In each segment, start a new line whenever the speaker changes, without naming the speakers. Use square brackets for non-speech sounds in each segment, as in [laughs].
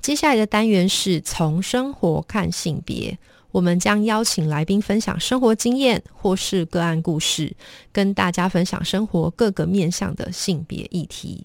接下来的单元是从生活看性别，我们将邀请来宾分享生活经验或是个案故事，跟大家分享生活各个面向的性别议题。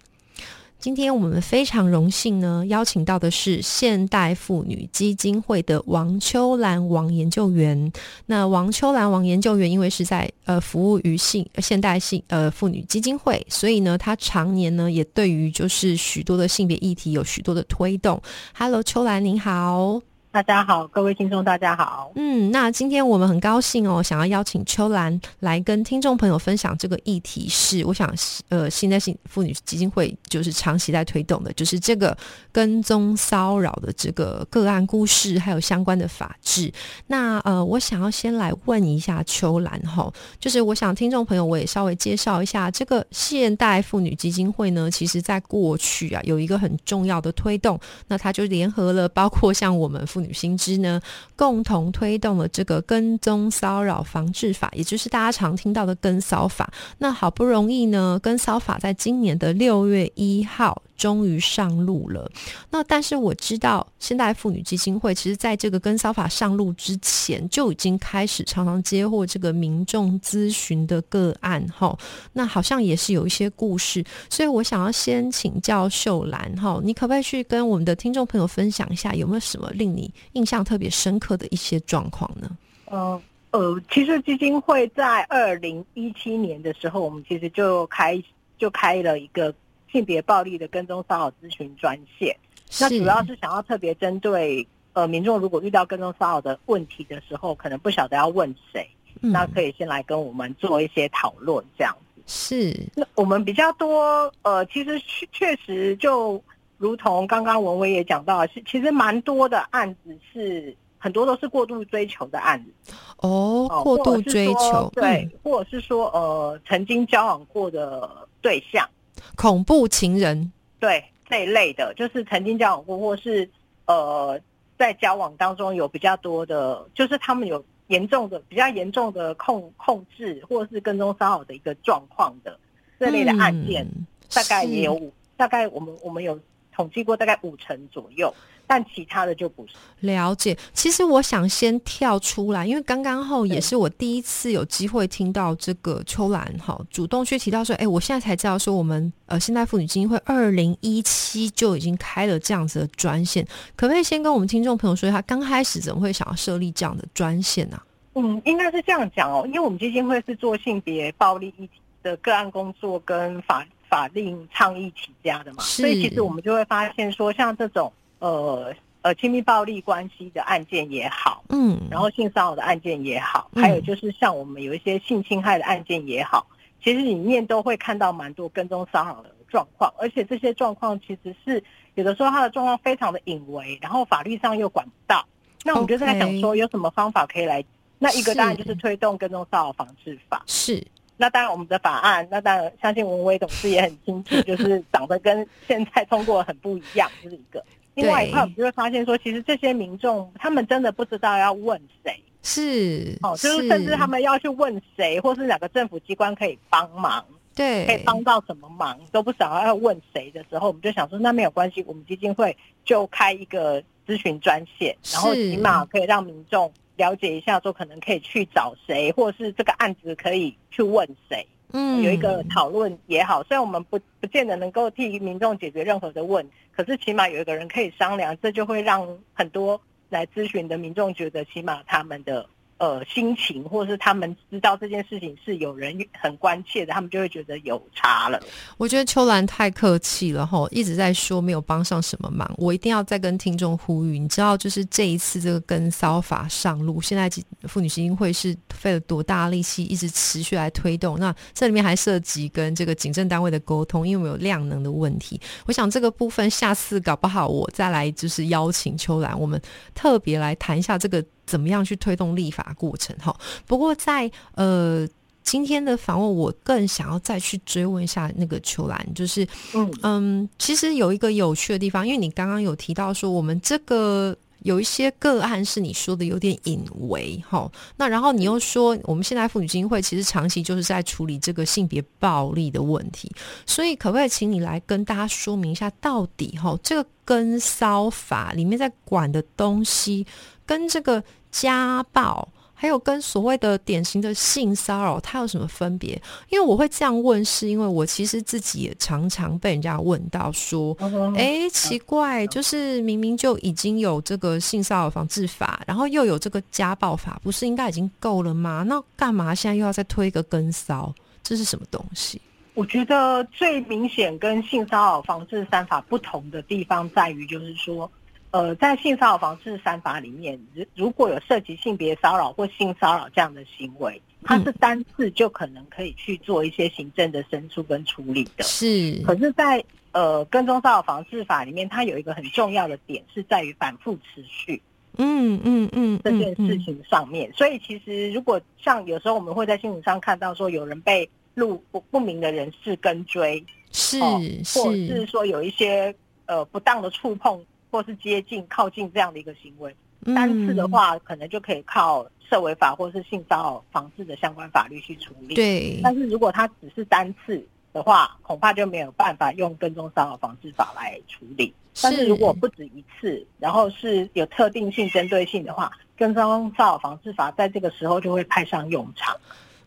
今天我们非常荣幸呢，邀请到的是现代妇女基金会的王秋兰王研究员。那王秋兰王研究员因为是在呃服务于性现代性呃妇女基金会，所以呢，她常年呢也对于就是许多的性别议题有许多的推动。Hello，秋兰您好。
大家好，各位听众，大家好。
嗯，那今天我们很高兴哦，想要邀请秋兰来跟听众朋友分享这个议题，是我想，呃，现在性妇女基金会就是长期在推动的，就是这个跟踪骚扰的这个个案故事，还有相关的法制。那呃，我想要先来问一下秋兰哈，就是我想听众朋友我也稍微介绍一下这个现代妇女基金会呢，其实在过去啊有一个很重要的推动，那它就联合了包括像我们妇女。女新知呢，共同推动了这个跟踪骚扰防治法，也就是大家常听到的跟骚法。那好不容易呢，跟骚法在今年的六月一号。终于上路了。那但是我知道，现代妇女基金会其实在这个跟骚法上路之前，就已经开始常常接获这个民众咨询的个案哈。那好像也是有一些故事，所以我想要先请教秀兰哈，你可不可以去跟我们的听众朋友分享一下，有没有什么令你印象特别深刻的一些状况呢？
呃呃，其实基金会在二零一七年的时候，我们其实就开就开了一个。性别暴力的跟踪骚扰咨询专线，那主要是想要特别针对呃民众如果遇到跟踪骚扰的问题的时候，可能不晓得要问谁，那可以先来跟我们做一些讨论这样子。
是，
那我们比较多呃，其实确确实就如同刚刚文威也讲到，是其实蛮多的案子是很多都是过度追求的案子。
哦，过度追求
对，或者是说呃曾经交往过的对象。
恐怖情人，
对这一类的，就是曾经交往过，或是呃，在交往当中有比较多的，就是他们有严重的、比较严重的控控制，或者是跟踪骚扰的一个状况的这类的案件，大概也有五，大概我们我们有统计过，大概五成左右。但其他的就不是
了解。其实我想先跳出来，因为刚刚后也是我第一次有机会听到这个秋兰哈主动去提到说，哎，我现在才知道说我们呃现代妇女基金会二零一七就已经开了这样子的专线，可不可以先跟我们听众朋友说一下，刚开始怎么会想要设立这样的专线呢？
嗯，应该是这样讲哦，因为我们基金会是做性别暴力议题的个案工作跟法法令倡议起家的嘛，所以其实我们就会发现说，像这种。呃呃，亲密暴力关系的案件也好，嗯，然后性骚扰的案件也好，还有就是像我们有一些性侵害的案件也好，其实里面都会看到蛮多跟踪骚扰的状况，而且这些状况其实是有的时候他的状况非常的隐微，然后法律上又管不到，那我们就在想说有什么方法可以来，那一个当然就是。推动跟踪骚扰防治法，
是，
那当然我们的法案，那当然相信文威董事也很清楚，就是长得跟现在通过很不一样，就是一个。另外一块，我们就会发现说，其实这些民众他们真的不知道要问谁，
是
哦，就是甚至他们要去问谁，或是哪个政府机关可以帮忙，
对，
可以帮到什么忙都不知道要问谁的时候，我们就想说，那没有关系，我们基金会就开一个咨询专线，然后起码可以让民众了解一下，说可能可以去找谁，或是这个案子可以去问谁。嗯，有一个讨论也好，虽然我们不不见得能够替民众解决任何的问，可是起码有一个人可以商量，这就会让很多来咨询的民众觉得，起码他们的呃，心情，或是他们知道这件事情是有人很关切的，他们就会觉得有差了。
我觉得秋兰太客气了哈，一直在说没有帮上什么忙。我一定要再跟听众呼吁，你知道，就是这一次这个跟骚法上路，现在妇女基金会是费了多大力气，一直持续来推动。那这里面还涉及跟这个警政单位的沟通，因为我有量能的问题。我想这个部分下次搞不好我再来就是邀请秋兰，我们特别来谈一下这个。怎么样去推动立法过程？哈，不过在呃今天的访问，我更想要再去追问一下那个秋兰，就是嗯嗯，其实有一个有趣的地方，因为你刚刚有提到说，我们这个有一些个案是你说的有点隐微，哈，那然后你又说，我们现在妇女基金会其实长期就是在处理这个性别暴力的问题，所以可不可以请你来跟大家说明一下，到底哈这个跟骚法里面在管的东西？跟这个家暴，还有跟所谓的典型的性骚扰，它有什么分别？因为我会这样问，是因为我其实自己也常常被人家问到说：“哎，奇怪，就是明明就已经有这个性骚扰防治法，然后又有这个家暴法，不是应该已经够了吗？那干嘛现在又要再推一个跟骚？这是什么东西？”
我觉得最明显跟性骚扰防治三法不同的地方在于，就是说。呃，在性骚扰防治三法里面，如如果有涉及性别骚扰或性骚扰这样的行为，它是单次就可能可以去做一些行政的申诉跟处理的。
是，
可是，在呃跟踪骚扰防治法里面，它有一个很重要的点是在于反复持续。
嗯嗯嗯，
这件事情上面，所以其实如果像有时候我们会在新闻上看到说有人被路不不明的人士跟追，
是，
或者是说有一些呃不当的触碰。或是接近、靠近这样的一个行为，单次的话，可能就可以靠社违法或是性骚扰防治的相关法律去处理。
对，
但是如果他只是单次的话，恐怕就没有办法用跟踪骚扰防治法来处理。但是如果不止一次，然后是有特定性、针对性的话，跟踪骚扰防治法在这个时候就会派上用场。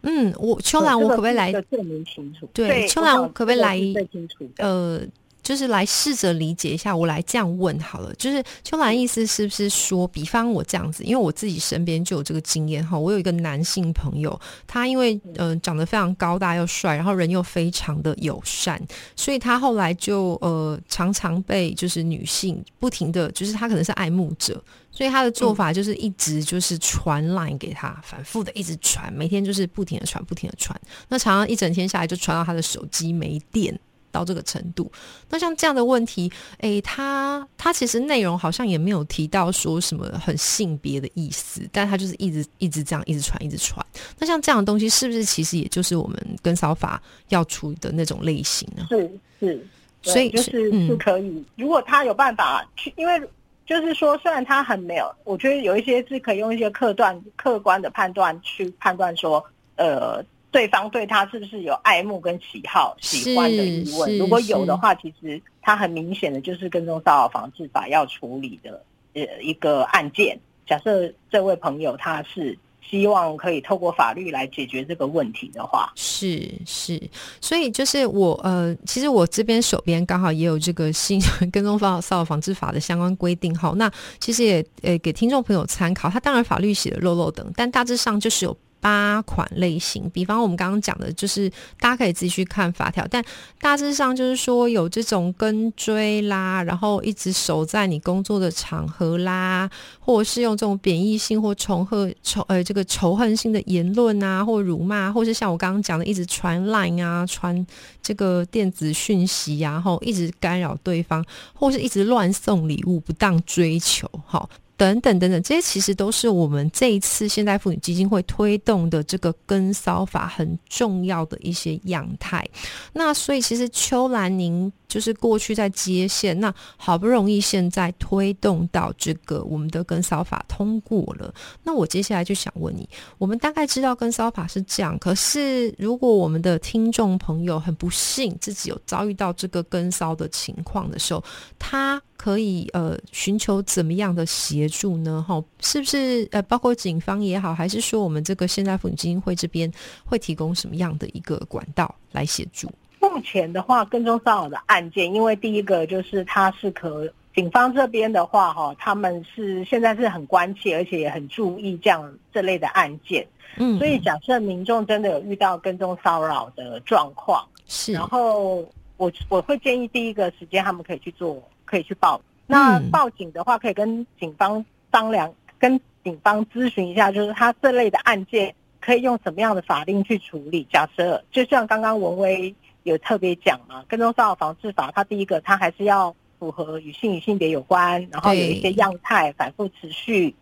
嗯，我秋兰，我可不可以来
证明清楚？
对，秋兰，可不可以来
清楚？
呃。就是来试着理解一下，我来这样问好了。就是秋兰意思是不是说，比方我这样子，因为我自己身边就有这个经验哈。我有一个男性朋友，他因为嗯长得非常高大又帅，然后人又非常的友善，所以他后来就呃常常被就是女性不停的就是他可能是爱慕者，所以他的做法就是一直就是传 line 给他，反复的一直传，每天就是不停的传，不停的传。那常常一整天下来就传到他的手机没电。到这个程度，那像这样的问题，诶，他他其实内容好像也没有提到说什么很性别的意思，但他就是一直一直这样一直传一直传。那像这样的东西，是不是其实也就是我们跟骚法要出的那种类型呢？
是是，所以就是是可以，如果他有办法去，因为就是说，虽然他很没有，我觉得有一些是可以用一些客段客观的判断去判断说，呃。对方对他是不是有爱慕跟喜好、喜欢的疑问？如果有的话，其实他很明显的就是跟踪骚扰防治法要处理的呃一个案件。假设这位朋友他是希望可以透过法律来解决这个问题的话，
是是，所以就是我呃，其实我这边手边刚好也有这个新 [laughs] 跟踪骚骚扰防治法的相关规定。好，那其实也呃给听众朋友参考。他当然法律写的漏漏等，但大致上就是有。八款类型，比方我们刚刚讲的，就是大家可以自己去看法条，但大致上就是说有这种跟追啦，然后一直守在你工作的场合啦，或者是用这种贬义性或仇恨仇呃这个仇恨性的言论啊，或辱骂，或是像我刚刚讲的，一直传 line 啊，传这个电子讯息啊，然后一直干扰对方，或是一直乱送礼物，不当追求，哈。等等等等，这些其实都是我们这一次现代妇女基金会推动的这个跟骚法很重要的一些样态。那所以，其实秋兰，您就是过去在接线，那好不容易现在推动到这个我们的跟骚法通过了。那我接下来就想问你，我们大概知道跟骚法是这样，可是如果我们的听众朋友很不幸自己有遭遇到这个跟骚的情况的时候，他。可以呃寻求怎么样的协助呢？哈，是不是呃包括警方也好，还是说我们这个现代妇女基金会这边会提供什么样的一个管道来协助？
目前的话，跟踪骚扰的案件，因为第一个就是它是可警方这边的话，哈，他们是现在是很关切，而且也很注意这样这类的案件。嗯，所以假设民众真的有遇到跟踪骚扰的状况，
是，
然后我我会建议第一个时间他们可以去做，可以去报。那报警的话，可以跟警方商量，跟警方咨询一下，就是他这类的案件可以用什么样的法令去处理。假设就像刚刚文威有特别讲嘛，跟踪骚扰防治法，它第一个它还是要符合与性与性别有关，然后有一些样态反复持续，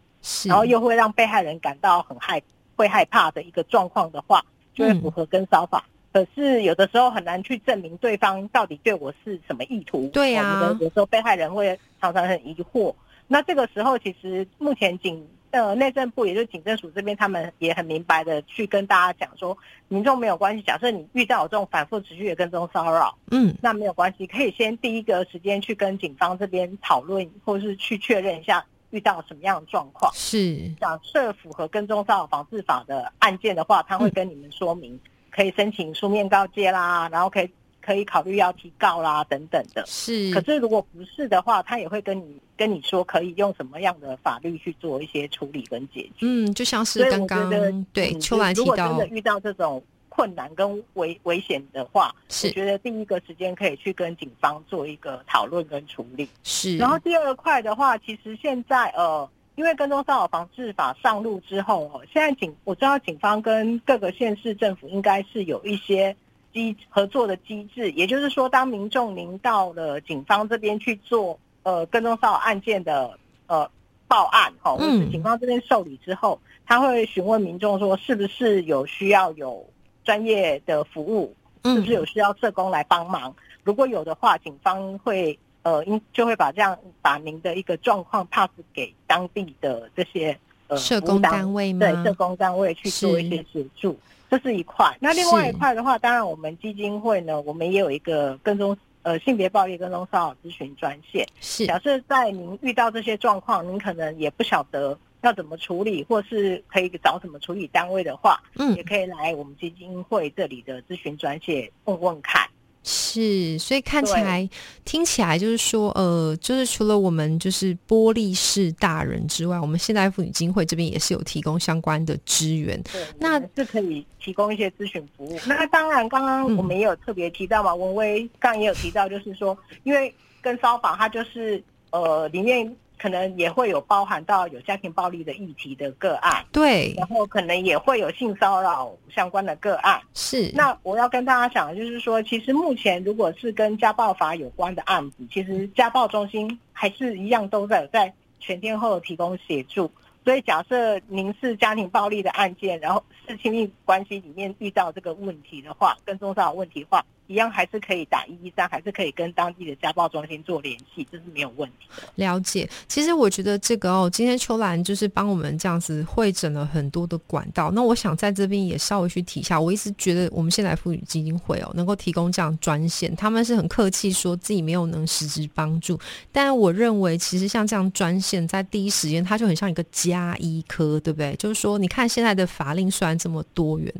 然后又会让被害人感到很害会害怕的一个状况的话，就会符合跟骚法。可是有的时候很难去证明对方到底对我是什么意图。
对呀，
有时候被害人会常常很疑惑。那这个时候，其实目前警呃内政部，也就是警政署这边，他们也很明白的去跟大家讲说，民众没有关系。假设你遇到有这种反复持续的跟踪骚扰，嗯，那没有关系，可以先第一个时间去跟警方这边讨论，或是去确认一下遇到什么样的状况。
是，
假设符合跟踪骚扰防治法的案件的话，他会跟你们说明。可以申请书面告诫啦，然后可以可以考虑要提告啦等等的。
是，
可是如果不是的话，他也会跟你跟你说可以用什么样的法律去做一些处理跟解决。
嗯，就像是刚刚对秋兰提到，如果
真的遇到这种困难跟危危险的话，是觉得第一个时间可以去跟警方做一个讨论跟处理。
是，
然后第二块的话，其实现在呃。因为跟踪骚扰防治法上路之后，哦，现在警我知道警方跟各个县市政府应该是有一些机合作的机制，也就是说，当民众您到了警方这边去做呃跟踪骚扰案件的呃报案，哈，或是警方这边受理之后，他会询问民众说是不是有需要有专业的服务，是不是有需要社工来帮忙？如果有的话，警方会。呃，应就会把这样把您的一个状况 pass 给当地的这些呃
社工单位吗？
对，社工单位去做一些协助，这是一块。那另外一块的话，当然我们基金会呢，我们也有一个跟踪呃性别暴力跟踪骚扰咨询专线。
是，
假设在您遇到这些状况，您可能也不晓得要怎么处理，或是可以找什么处理单位的话，嗯，也可以来我们基金会这里的咨询专线问问看。
是，所以看起来、听起来就是说，呃，就是除了我们就是玻璃式大人之外，我们现代妇女基金会这边也是有提供相关的资源。
那是可以提供一些咨询服务。那当然，刚刚我们也有特别提到嘛，文威刚刚也有提到，就是说，因为跟骚法它就是呃里面。可能也会有包含到有家庭暴力的议题的个案，
对，
然后可能也会有性骚扰相关的个案，
是。
那我要跟大家讲的就是说，其实目前如果是跟家暴法有关的案子，其实家暴中心还是一样都在在全天候提供协助。所以假设您是家庭暴力的案件，然后是亲密关系里面遇到这个问题的话，跟踪骚扰问题的话。一样还是可以打一一三，还是可以跟当地的家暴中心做联系，这是没有问题的。
了解，其实我觉得这个哦，今天秋兰就是帮我们这样子会诊了很多的管道。那我想在这边也稍微去提一下，我一直觉得我们现在妇女基金会哦，能够提供这样专线，他们是很客气说自己没有能实质帮助，但我认为其实像这样专线，在第一时间它就很像一个加医科，对不对？就是说，你看现在的法令虽然这么多元，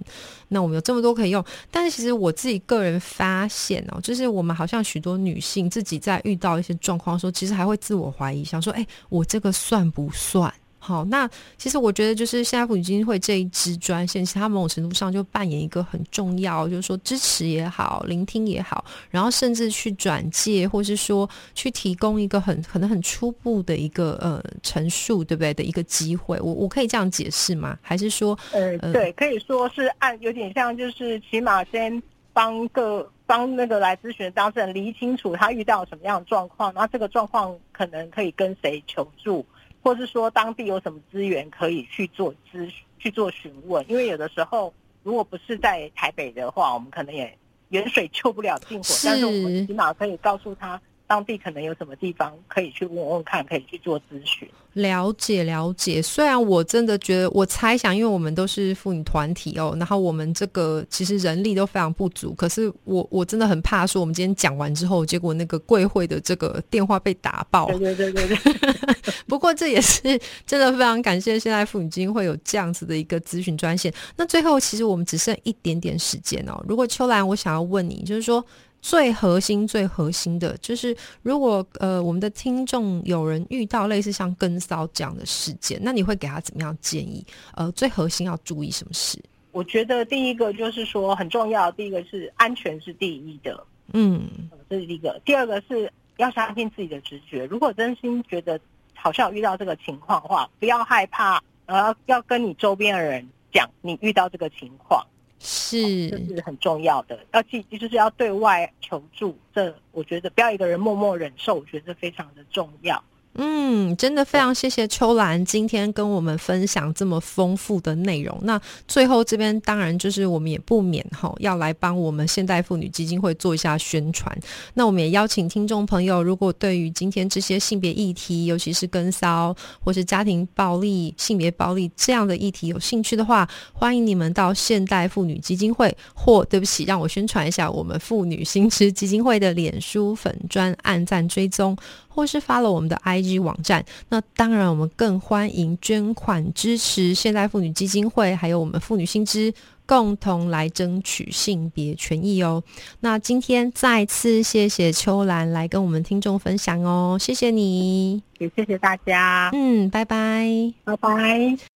那我们有这么多可以用，但是其实我自己个人。发现哦，就是我们好像许多女性自己在遇到一些状况的时候，其实还会自我怀疑，想说：“哎，我这个算不算？”好，那其实我觉得，就是现在妇女基金会这一支专线，其实它某种程度上就扮演一个很重要，就是说支持也好，聆听也好，然后甚至去转介，或是说去提供一个很可能很初步的一个呃陈述，对不对？的一个机会，我我可以这样解释吗？还是说，
呃，对，可以说是按有点像，就是起码先。帮个帮那个来咨询的当事人理清楚他遇到什么样的状况，然后这个状况可能可以跟谁求助，或是说当地有什么资源可以去做咨去做询问。因为有的时候如果不是在台北的话，我们可能也远水救不了近火，但是我们起码可以告诉他。当地可能有什么地方可以去问问看，可以去做咨询。
了解了解，虽然我真的觉得，我猜想，因为我们都是妇女团体哦，然后我们这个其实人力都非常不足。可是我我真的很怕说，我们今天讲完之后，结果那个贵会的这个电话被打爆。
对对对对对。[laughs]
不过这也是真的非常感谢现在妇女基金会有这样子的一个咨询专线。那最后，其实我们只剩一点点时间哦。如果秋兰，我想要问你，就是说。最核心、最核心的就是，如果呃我们的听众有人遇到类似像跟骚这样的事件，那你会给他怎么样建议？呃，最核心要注意什么事？
我觉得第一个就是说很重要，第一个是安全是第一的，
嗯，
这是第一个。第二个是要相信自己的直觉，如果真心觉得好像遇到这个情况的话，不要害怕，呃，要跟你周边的人讲你遇到这个情况。
是，
这是很重要的，要记，就是要对外求助。这我觉得不要一个人默默忍受，我觉得非常的重要。
嗯，真的非常谢谢秋兰今天跟我们分享这么丰富的内容。那最后这边当然就是我们也不免哈要来帮我们现代妇女基金会做一下宣传。那我们也邀请听众朋友，如果对于今天这些性别议题，尤其是跟骚或是家庭暴力、性别暴力这样的议题有兴趣的话，欢迎你们到现代妇女基金会，或对不起，让我宣传一下我们妇女新知基金会的脸书粉专按赞追踪。或是发了我们的 IG 网站，那当然我们更欢迎捐款支持现代妇女基金会，还有我们妇女新知，共同来争取性别权益哦。那今天再次谢谢秋兰来跟我们听众分享哦，谢谢你，
也谢谢大家，
嗯，拜拜，
拜拜。